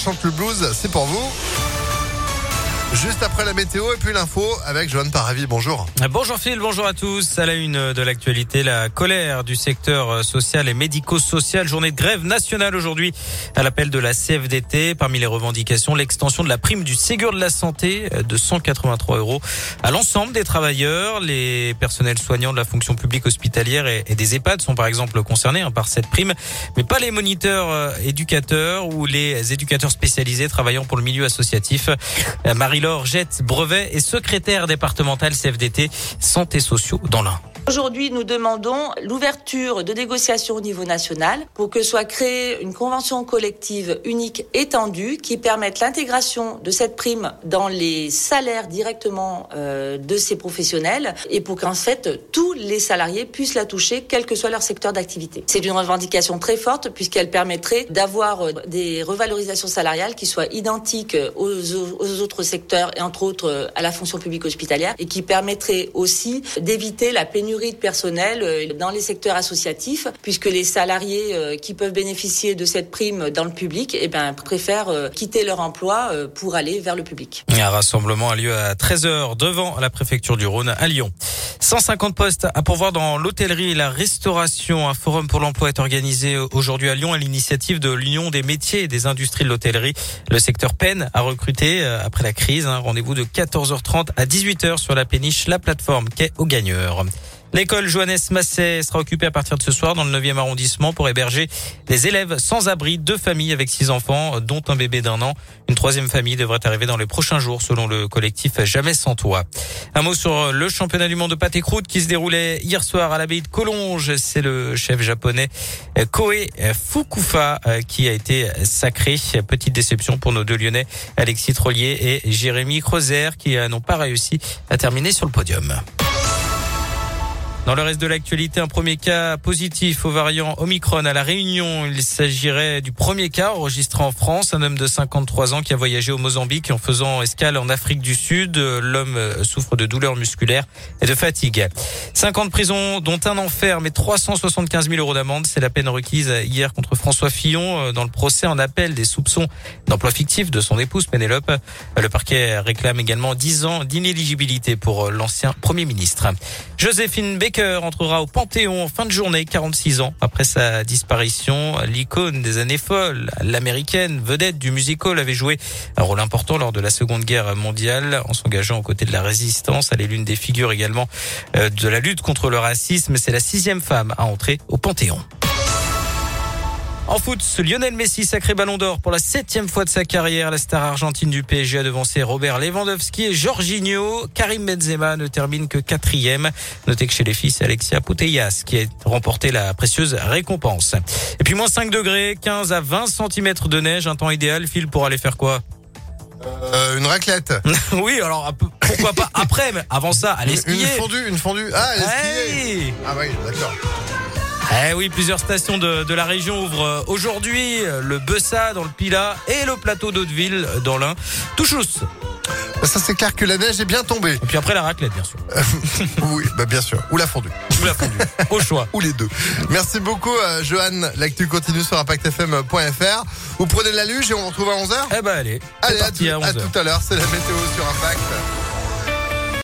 Chante le blues, c'est pour vous. Juste après la météo et puis l'info avec Joanne Paravi. Bonjour. Bonjour Phil, bonjour à tous. À la une de l'actualité, la colère du secteur social et médico-social. Journée de grève nationale aujourd'hui à l'appel de la CFDT. Parmi les revendications, l'extension de la prime du Ségur de la santé de 183 euros à l'ensemble des travailleurs. Les personnels soignants de la fonction publique hospitalière et des EHPAD sont par exemple concernés hein, par cette prime, mais pas les moniteurs euh, éducateurs ou les éducateurs spécialisés travaillant pour le milieu associatif. Euh, Marie Marie-Laure Jette Brevet est secrétaire départementale CFDT Santé sociaux dans l'Ain. Aujourd'hui, nous demandons l'ouverture de négociations au niveau national pour que soit créée une convention collective unique étendue qui permette l'intégration de cette prime dans les salaires directement euh, de ces professionnels et pour qu'en fait tous les salariés puissent la toucher, quel que soit leur secteur d'activité. C'est une revendication très forte puisqu'elle permettrait d'avoir euh, des revalorisations salariales qui soient identiques aux, autres secteurs et entre autres euh, à la fonction publique hospitalière et qui permettrait aussi d'éviter la pénurie de personnel euh, dans les secteurs associatifs, puisque les salariés euh, qui peuvent bénéficier de cette prime dans le public eh ben, préfèrent euh, quitter leur emploi pour aller vers le public. Un rassemblement a lieu à 13h devant la préfecture du Rhône à Lyon. 150 postes à pourvoir dans l'hôtellerie et la restauration. Un forum pour l'emploi est organisé aujourd'hui à Lyon à l'initiative de l'Union des métiers et des industries de l'hôtellerie. Le secteur peine à recruter après la crise. Rendez-vous de 14h30 à 18h sur la péniche La Plateforme quai aux gagneurs. L'école Johannes Masset sera occupée à partir de ce soir dans le 9e arrondissement pour héberger des élèves sans abri, deux familles avec six enfants, dont un bébé d'un an. Une troisième famille devrait arriver dans les prochains jours selon le collectif Jamais sans toit. Un mot sur le championnat du monde de pâte et qui se déroulait hier soir à l'abbaye de Collonges. C'est le chef japonais Koe Fukufa qui a été sacré. Petite déception pour nos deux Lyonnais, Alexis Trollier et Jérémy Creuser qui n'ont pas réussi à terminer sur le podium. Dans le reste de l'actualité, un premier cas positif au variant Omicron à la Réunion. Il s'agirait du premier cas enregistré en France, un homme de 53 ans qui a voyagé au Mozambique en faisant escale en Afrique du Sud. L'homme souffre de douleurs musculaires et de fatigue. 50 prisons, dont un enfer, mais 375 000 euros d'amende. C'est la peine requise hier contre François Fillon euh, dans le procès en appel des soupçons d'emploi fictif de son épouse Pénélope. Le parquet réclame également 10 ans d'inéligibilité pour l'ancien Premier ministre. Joséphine Baker entrera au Panthéon en fin de journée, 46 ans après sa disparition. L'icône des années folles, l'américaine vedette du musical, avait joué un rôle important lors de la Seconde Guerre mondiale en s'engageant aux côtés de la résistance. Elle est l'une des figures également euh, de la lutte contre le racisme. C'est la sixième femme à entrer au Panthéon. En foot, Lionel Messi, sacré ballon d'or pour la septième fois de sa carrière. La star argentine du PSG a devancé Robert Lewandowski et Jorginho. Karim Benzema ne termine que quatrième. Notez que chez les c'est Alexia Putellas qui a remporté la précieuse récompense. Et puis moins 5 degrés, 15 à 20 cm de neige, un temps idéal. Phil pour aller faire quoi? Euh, une raclette. oui, alors pourquoi pas après, mais avant ça, aller skier. Une fondue, une fondue. Ah, aller skier. Ah oui, d'accord. Eh oui, plusieurs stations de, la région ouvrent euh, aujourd'hui. Le Bessa dans le Pila et le plateau d'Hauteville dans l'Ain. Touchous. Bah, ça c'est clair que la neige est bien tombée. Et puis après la raclette bien sûr. oui, bah bien sûr. Ou la fondue. Ou la fondue. Au choix. Ou les deux. Merci beaucoup euh, Johan. L'actu continue sur impactfm.fr. Vous prenez la luge et on retrouve à 11h Eh ben allez. Allez, à, tout à l'heure. C'est la météo sur Impact.